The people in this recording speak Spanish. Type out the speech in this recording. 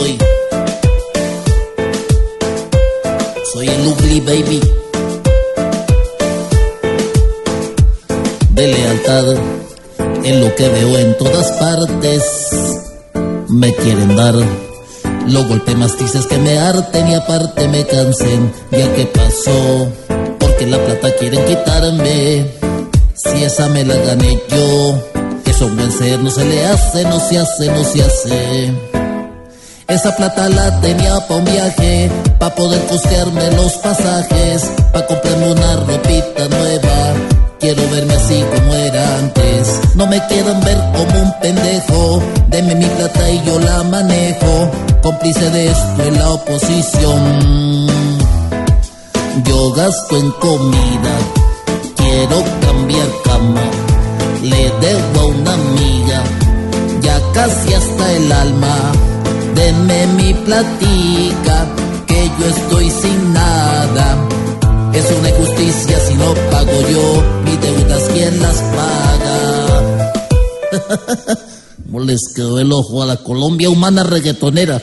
soy. Soy el Ugly Baby. De lealtad en lo que veo en todas partes. Me quieren dar. Los golpes mastices que me harten y aparte me cansen. Ya que pasó, porque la plata quieren quitarme. Si esa me la gané yo, que son buen ser, no se le hace, no se hace, no se hace. Esa plata la tenía pa' un viaje, pa' poder costearme los pasajes, pa' comprarme una ropita nueva. Quiero verme así como era antes. No me quieran ver como un pendejo. Deme mi plata y yo la manejo. Cómplice de esto en la oposición. Yo gasto en comida. Quiero cambiar cama. Le debo a una amiga. Ya casi hasta el alma. Denme mi platica. Que yo estoy sin nada. Es una injusticia si no pago yo, mis deudas quién las paga. ¿Cómo les quedó el ojo a la Colombia humana reggaetonera?